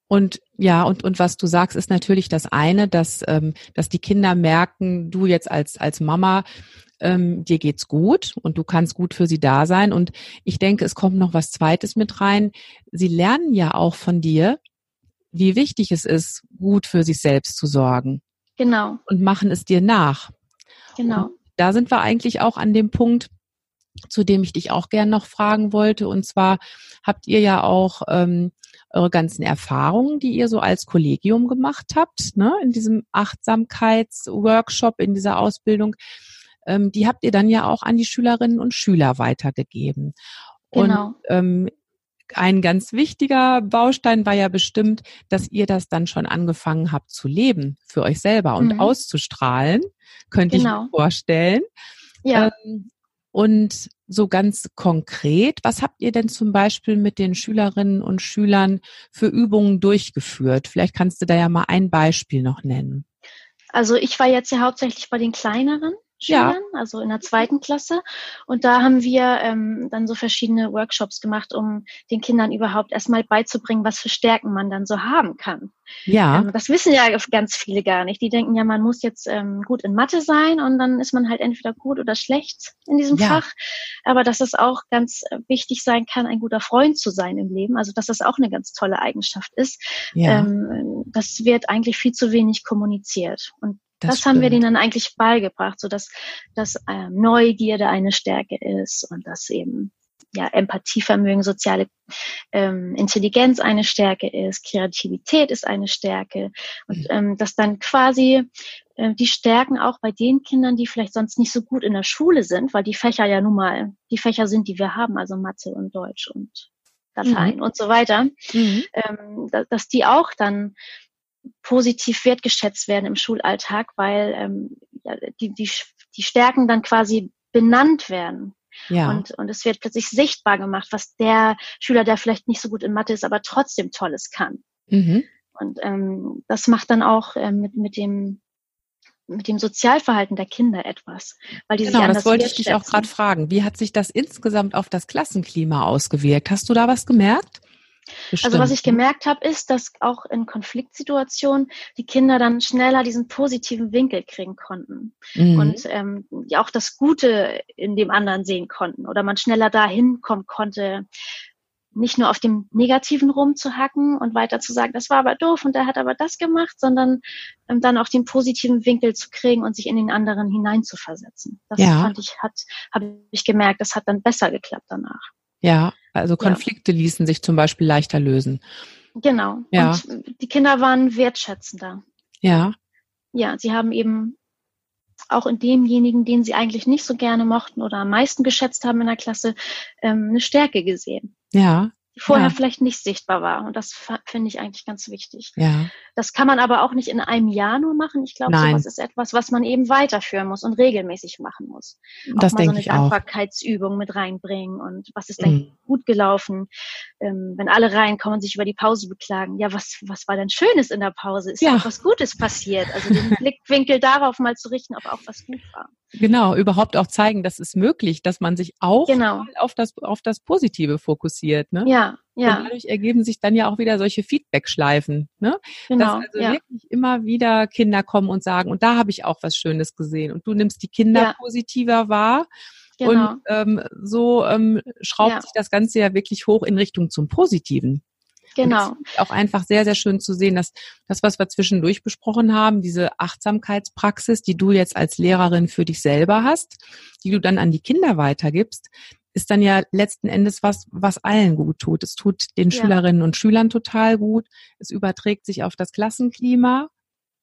Und ja, und, und was du sagst, ist natürlich das eine, dass, ähm, dass die Kinder merken, du jetzt als, als Mama, ähm, dir geht's gut und du kannst gut für sie da sein. Und ich denke, es kommt noch was Zweites mit rein. Sie lernen ja auch von dir, wie wichtig es ist, gut für sich selbst zu sorgen. Genau. Und machen es dir nach. Genau. Und da sind wir eigentlich auch an dem Punkt, zu dem ich dich auch gern noch fragen wollte. Und zwar habt ihr ja auch ähm, eure ganzen Erfahrungen, die ihr so als Kollegium gemacht habt, ne, in diesem Achtsamkeitsworkshop, in dieser Ausbildung, ähm, die habt ihr dann ja auch an die Schülerinnen und Schüler weitergegeben. Genau. Und ähm, ein ganz wichtiger Baustein war ja bestimmt, dass ihr das dann schon angefangen habt zu leben für euch selber und mhm. auszustrahlen, könnte genau. ich mir vorstellen. Ja. Ähm, und so ganz konkret, was habt ihr denn zum Beispiel mit den Schülerinnen und Schülern für Übungen durchgeführt? Vielleicht kannst du da ja mal ein Beispiel noch nennen. Also ich war jetzt ja hauptsächlich bei den kleineren. Schülern, ja. also in der zweiten Klasse. Und da haben wir ähm, dann so verschiedene Workshops gemacht, um den Kindern überhaupt erstmal beizubringen, was für Stärken man dann so haben kann. Ja. Ähm, das wissen ja ganz viele gar nicht. Die denken ja, man muss jetzt ähm, gut in Mathe sein und dann ist man halt entweder gut oder schlecht in diesem ja. Fach. Aber dass es auch ganz äh, wichtig sein kann, ein guter Freund zu sein im Leben. Also dass das auch eine ganz tolle Eigenschaft ist. Ja. Ähm, das wird eigentlich viel zu wenig kommuniziert. Und das, das haben wir denen dann eigentlich beigebracht, so dass, dass ähm, Neugierde eine Stärke ist und dass eben ja, Empathievermögen, soziale ähm, Intelligenz eine Stärke ist, Kreativität ist eine Stärke und mhm. ähm, dass dann quasi äh, die Stärken auch bei den Kindern, die vielleicht sonst nicht so gut in der Schule sind, weil die Fächer ja nun mal die Fächer sind, die wir haben, also Mathe und Deutsch und Latein mhm. und so weiter, mhm. ähm, dass die auch dann positiv wertgeschätzt werden im Schulalltag, weil ähm, ja, die, die, die Stärken dann quasi benannt werden. Ja. Und, und es wird plötzlich sichtbar gemacht, was der Schüler, der vielleicht nicht so gut in Mathe ist, aber trotzdem Tolles kann. Mhm. Und ähm, das macht dann auch ähm, mit, mit dem mit dem Sozialverhalten der Kinder etwas, weil die genau, sich anders das wollte ich dich auch gerade fragen. Wie hat sich das insgesamt auf das Klassenklima ausgewirkt? Hast du da was gemerkt? Bestimmt. Also was ich gemerkt habe, ist, dass auch in Konfliktsituationen die Kinder dann schneller diesen positiven Winkel kriegen konnten mhm. und ähm, ja auch das Gute in dem anderen sehen konnten oder man schneller dahin kommen konnte, nicht nur auf dem Negativen rumzuhacken und weiter zu sagen, das war aber doof und der hat aber das gemacht, sondern ähm, dann auch den positiven Winkel zu kriegen und sich in den anderen hineinzuversetzen. Das ja. fand ich, hat, habe ich gemerkt, das hat dann besser geklappt danach. Ja, also Konflikte ja. ließen sich zum Beispiel leichter lösen. Genau. Ja. Und die Kinder waren wertschätzender. Ja. Ja, sie haben eben auch in demjenigen, den sie eigentlich nicht so gerne mochten oder am meisten geschätzt haben in der Klasse, ähm, eine Stärke gesehen. Ja, die vorher ja. vielleicht nicht sichtbar war. Und das finde ich eigentlich ganz wichtig. Ja. Das kann man aber auch nicht in einem Jahr nur machen. Ich glaube, sowas ist etwas, was man eben weiterführen muss und regelmäßig machen muss. Das auch mal so eine Dankbarkeitsübung auch. mit reinbringen und was ist denn mhm. gut gelaufen, ähm, wenn alle reinkommen und sich über die Pause beklagen. Ja, was, was war denn Schönes in der Pause? Ist ja. was Gutes passiert? Also den *laughs* Blickwinkel darauf mal zu richten, ob auch was gut war. Genau, überhaupt auch zeigen, dass es möglich, dass man sich auch genau. auf das auf das Positive fokussiert. Ne? Ja, ja. Und dadurch ergeben sich dann ja auch wieder solche Feedback-Schleifen. Ne? Genau, dass also ja. wirklich immer wieder Kinder kommen und sagen, und da habe ich auch was Schönes gesehen. Und du nimmst die Kinder ja. positiver wahr. Genau. Und ähm, so ähm, schraubt ja. sich das Ganze ja wirklich hoch in Richtung zum Positiven. Genau. auch einfach sehr, sehr schön zu sehen, dass das, was wir zwischendurch besprochen haben, diese Achtsamkeitspraxis, die du jetzt als Lehrerin für dich selber hast, die du dann an die Kinder weitergibst, ist dann ja letzten Endes was, was allen gut tut. Es tut den ja. Schülerinnen und Schülern total gut. Es überträgt sich auf das Klassenklima.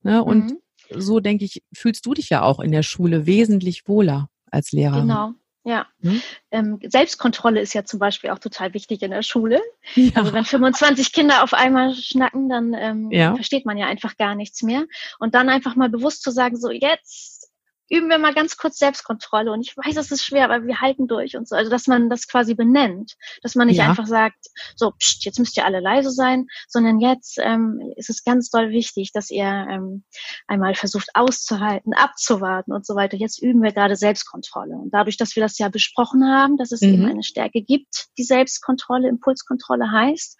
Ne? Und mhm. so denke ich, fühlst du dich ja auch in der Schule wesentlich wohler als Lehrer. Genau. Ja, hm? ähm, Selbstkontrolle ist ja zum Beispiel auch total wichtig in der Schule. Ja. Also wenn 25 Kinder auf einmal schnacken, dann ähm, ja. versteht man ja einfach gar nichts mehr. Und dann einfach mal bewusst zu sagen, so jetzt üben wir mal ganz kurz Selbstkontrolle. Und ich weiß, es ist schwer, aber wir halten durch und so. Also, dass man das quasi benennt. Dass man nicht ja. einfach sagt, so, pst, jetzt müsst ihr alle leise sein, sondern jetzt ähm, ist es ganz doll wichtig, dass ihr ähm, einmal versucht auszuhalten, abzuwarten und so weiter. Jetzt üben wir gerade Selbstkontrolle. Und dadurch, dass wir das ja besprochen haben, dass es mhm. eben eine Stärke gibt, die Selbstkontrolle, Impulskontrolle heißt,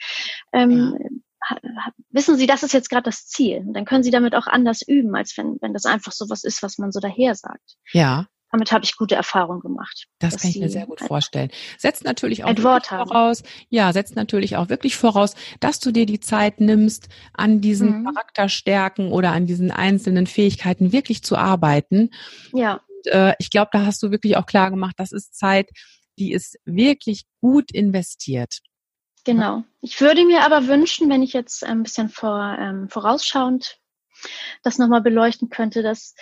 ähm, ja wissen Sie, das ist jetzt gerade das Ziel. Und dann können Sie damit auch anders üben, als wenn, wenn das einfach so was ist, was man so daher sagt. Ja. Damit habe ich gute Erfahrungen gemacht. Das kann ich mir sehr gut vorstellen. Setzt natürlich auch voraus, ja, setzt natürlich auch wirklich voraus, dass du dir die Zeit nimmst, an diesen mhm. Charakterstärken oder an diesen einzelnen Fähigkeiten wirklich zu arbeiten. Ja. Und, äh, ich glaube, da hast du wirklich auch klar gemacht, das ist Zeit, die ist wirklich gut investiert. Genau. Ich würde mir aber wünschen, wenn ich jetzt ein bisschen vor, ähm, vorausschauend das nochmal beleuchten könnte, dass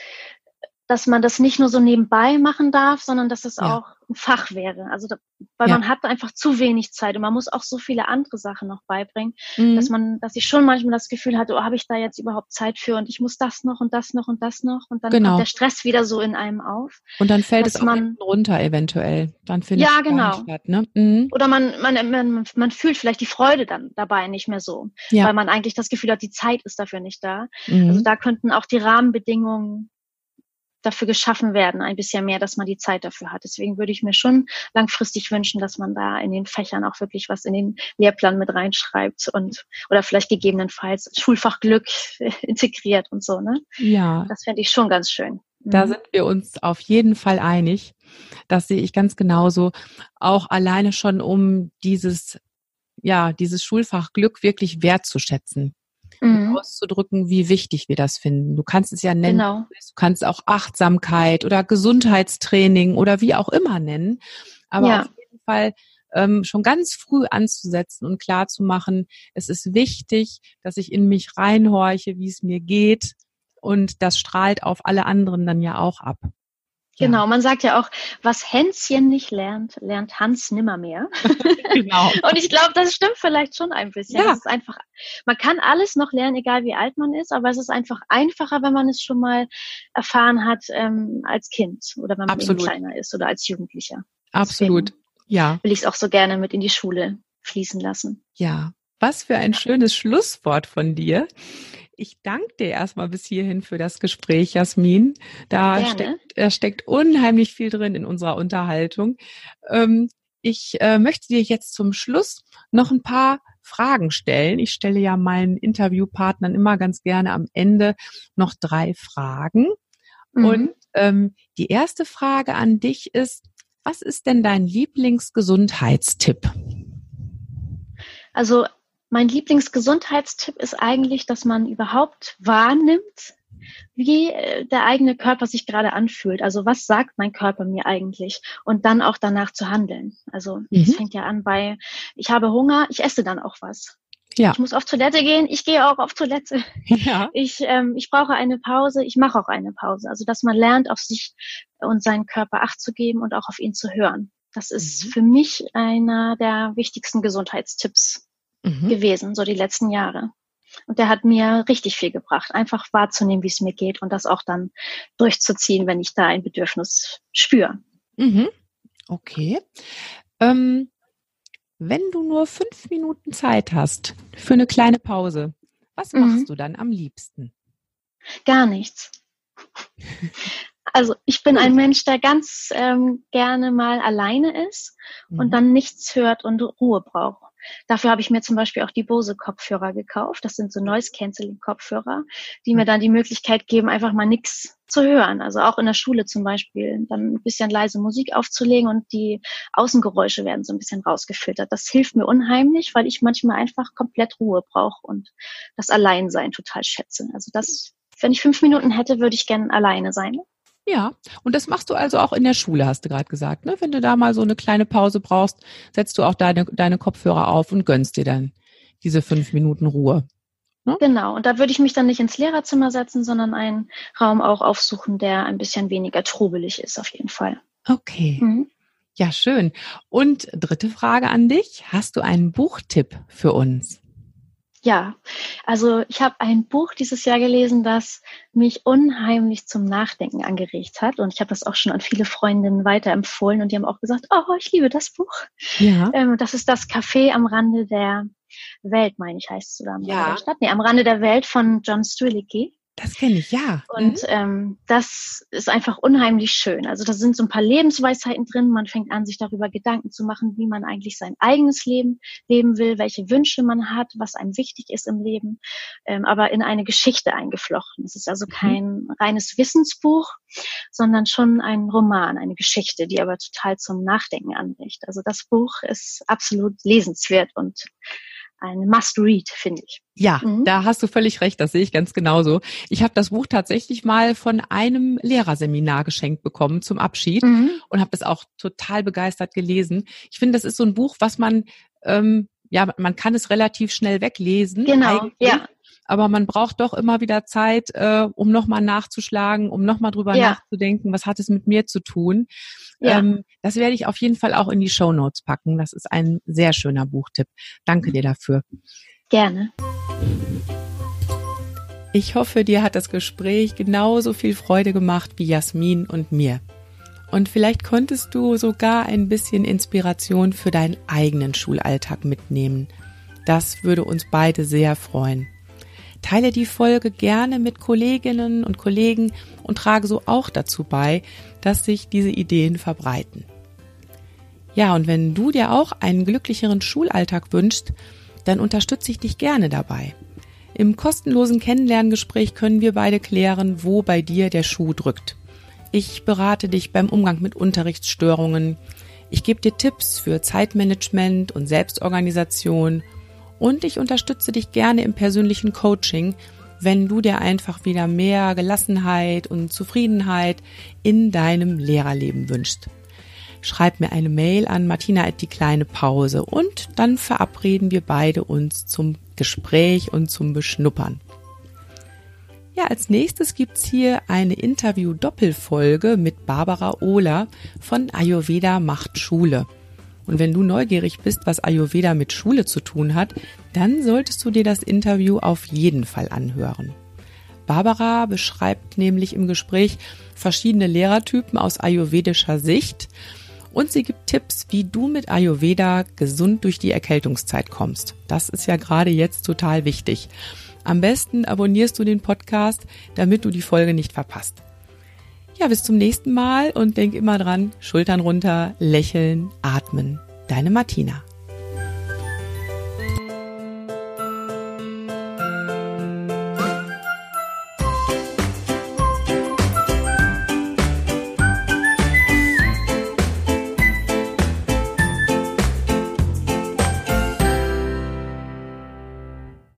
dass man das nicht nur so nebenbei machen darf, sondern dass es ja. auch ein Fach wäre. Also da, weil ja. man hat einfach zu wenig Zeit und man muss auch so viele andere Sachen noch beibringen, mhm. dass man, dass ich schon manchmal das Gefühl hatte, oh, habe ich da jetzt überhaupt Zeit für und ich muss das noch und das noch und das noch und dann genau. kommt der Stress wieder so in einem auf. Und dann fällt es auch man, runter eventuell. Dann findet ja, genau. statt. Ne? Mhm. Oder man, man, man, man fühlt vielleicht die Freude dann dabei nicht mehr so, ja. weil man eigentlich das Gefühl hat, die Zeit ist dafür nicht da. Mhm. Also da könnten auch die Rahmenbedingungen dafür geschaffen werden, ein bisschen mehr, dass man die Zeit dafür hat. Deswegen würde ich mir schon langfristig wünschen, dass man da in den Fächern auch wirklich was in den Lehrplan mit reinschreibt und oder vielleicht gegebenenfalls Schulfach Glück *laughs* integriert und so, ne? Ja. Das fände ich schon ganz schön. Da mhm. sind wir uns auf jeden Fall einig. Das sehe ich ganz genauso. Auch alleine schon, um dieses, ja, dieses Schulfach Glück wirklich wertzuschätzen mhm. auszudrücken, wie wichtig wir das finden. Du kannst es ja nennen, genau. du kannst auch Achtsamkeit oder Gesundheitstraining oder wie auch immer nennen. Aber ja. auf jeden Fall ähm, schon ganz früh anzusetzen und klar zu machen, es ist wichtig, dass ich in mich reinhorche, wie es mir geht. Und das strahlt auf alle anderen dann ja auch ab. Genau, man sagt ja auch, was Hänschen nicht lernt, lernt Hans nimmermehr. *laughs* genau. Und ich glaube, das stimmt vielleicht schon ein bisschen. Ja. Das ist einfach, man kann alles noch lernen, egal wie alt man ist, aber es ist einfach einfacher, wenn man es schon mal erfahren hat ähm, als Kind oder wenn man Absolut. eben kleiner ist oder als Jugendlicher. Absolut. Deswegen ja. Will ich es auch so gerne mit in die Schule fließen lassen. Ja. Was für ein schönes Schlusswort von dir. Ich danke dir erstmal bis hierhin für das Gespräch, Jasmin. Da steckt, da steckt unheimlich viel drin in unserer Unterhaltung. Ähm, ich äh, möchte dir jetzt zum Schluss noch ein paar Fragen stellen. Ich stelle ja meinen Interviewpartnern immer ganz gerne am Ende noch drei Fragen. Mhm. Und ähm, die erste Frage an dich ist, was ist denn dein Lieblingsgesundheitstipp? Also mein Lieblingsgesundheitstipp ist eigentlich, dass man überhaupt wahrnimmt, wie äh, der eigene Körper sich gerade anfühlt. Also was sagt mein Körper mir eigentlich? Und dann auch danach zu handeln. Also mhm. es fängt ja an bei, ich habe Hunger, ich esse dann auch was. Ja. Ich muss auf Toilette gehen, ich gehe auch auf Toilette. *laughs* Ja. Ich, ähm, ich brauche eine Pause, ich mache auch eine Pause. Also dass man lernt, auf sich und seinen Körper Acht zu geben und auch auf ihn zu hören. Das ist mhm. für mich einer der wichtigsten Gesundheitstipps mhm. gewesen, so die letzten Jahre. Und der hat mir richtig viel gebracht, einfach wahrzunehmen, wie es mir geht und das auch dann durchzuziehen, wenn ich da ein Bedürfnis spüre. Mhm. Okay. Ähm, wenn du nur fünf Minuten Zeit hast für eine kleine Pause, was mhm. machst du dann am liebsten? Gar nichts. Also ich bin ein Mensch, der ganz ähm, gerne mal alleine ist und mhm. dann nichts hört und Ruhe braucht. Dafür habe ich mir zum Beispiel auch die Bose Kopfhörer gekauft. Das sind so Noise Cancelling Kopfhörer, die mir mhm. dann die Möglichkeit geben, einfach mal nichts zu hören. Also auch in der Schule zum Beispiel, dann ein bisschen leise Musik aufzulegen und die Außengeräusche werden so ein bisschen rausgefiltert. Das hilft mir unheimlich, weil ich manchmal einfach komplett Ruhe brauche und das Alleinsein total schätze. Also das, wenn ich fünf Minuten hätte, würde ich gerne alleine sein. Ja, und das machst du also auch in der Schule, hast du gerade gesagt. Ne? Wenn du da mal so eine kleine Pause brauchst, setzt du auch deine, deine Kopfhörer auf und gönnst dir dann diese fünf Minuten Ruhe. Ne? Genau, und da würde ich mich dann nicht ins Lehrerzimmer setzen, sondern einen Raum auch aufsuchen, der ein bisschen weniger trubelig ist, auf jeden Fall. Okay. Mhm. Ja, schön. Und dritte Frage an dich. Hast du einen Buchtipp für uns? Ja, also ich habe ein Buch dieses Jahr gelesen, das mich unheimlich zum Nachdenken angeregt hat. Und ich habe das auch schon an viele Freundinnen weiterempfohlen und die haben auch gesagt, oh, ich liebe das Buch. Ja. Ähm, das ist das Café am Rande der Welt, meine ich, heißt es, oder am ja. Rande der Stadt. Nee, am Rande der Welt von John Strelicky. Das kenne ich, ja. Und mhm. ähm, das ist einfach unheimlich schön. Also da sind so ein paar Lebensweisheiten drin. Man fängt an, sich darüber Gedanken zu machen, wie man eigentlich sein eigenes Leben leben will, welche Wünsche man hat, was einem wichtig ist im Leben, ähm, aber in eine Geschichte eingeflochten. Es ist also mhm. kein mhm. reines Wissensbuch, sondern schon ein Roman, eine Geschichte, die aber total zum Nachdenken anregt. Also das Buch ist absolut lesenswert und ein Must-Read, finde ich. Ja, mhm. da hast du völlig recht, das sehe ich ganz genauso. Ich habe das Buch tatsächlich mal von einem Lehrerseminar geschenkt bekommen zum Abschied mhm. und habe es auch total begeistert gelesen. Ich finde, das ist so ein Buch, was man, ähm, ja, man kann es relativ schnell weglesen. Genau, eigentlich. ja aber man braucht doch immer wieder Zeit, äh, um nochmal nachzuschlagen, um nochmal drüber ja. nachzudenken, was hat es mit mir zu tun. Ja. Ähm, das werde ich auf jeden Fall auch in die Show Notes packen. Das ist ein sehr schöner Buchtipp. Danke dir dafür. Gerne. Ich hoffe, dir hat das Gespräch genauso viel Freude gemacht wie Jasmin und mir. Und vielleicht konntest du sogar ein bisschen Inspiration für deinen eigenen Schulalltag mitnehmen. Das würde uns beide sehr freuen. Teile die Folge gerne mit Kolleginnen und Kollegen und trage so auch dazu bei, dass sich diese Ideen verbreiten. Ja, und wenn du dir auch einen glücklicheren Schulalltag wünschst, dann unterstütze ich dich gerne dabei. Im kostenlosen Kennenlerngespräch können wir beide klären, wo bei dir der Schuh drückt. Ich berate dich beim Umgang mit Unterrichtsstörungen. Ich gebe dir Tipps für Zeitmanagement und Selbstorganisation und ich unterstütze dich gerne im persönlichen Coaching, wenn du dir einfach wieder mehr Gelassenheit und Zufriedenheit in deinem Lehrerleben wünschst. schreib mir eine Mail an martina at die kleine Pause und dann verabreden wir beide uns zum Gespräch und zum Beschnuppern. Ja, als nächstes gibt's hier eine Interview-Doppelfolge mit Barbara Ohler von Ayurveda macht Schule. Und wenn du neugierig bist, was Ayurveda mit Schule zu tun hat, dann solltest du dir das Interview auf jeden Fall anhören. Barbara beschreibt nämlich im Gespräch verschiedene Lehrertypen aus ayurvedischer Sicht und sie gibt Tipps, wie du mit Ayurveda gesund durch die Erkältungszeit kommst. Das ist ja gerade jetzt total wichtig. Am besten abonnierst du den Podcast, damit du die Folge nicht verpasst. Ja, bis zum nächsten Mal und denk immer dran, Schultern runter, lächeln, atmen. Deine Martina.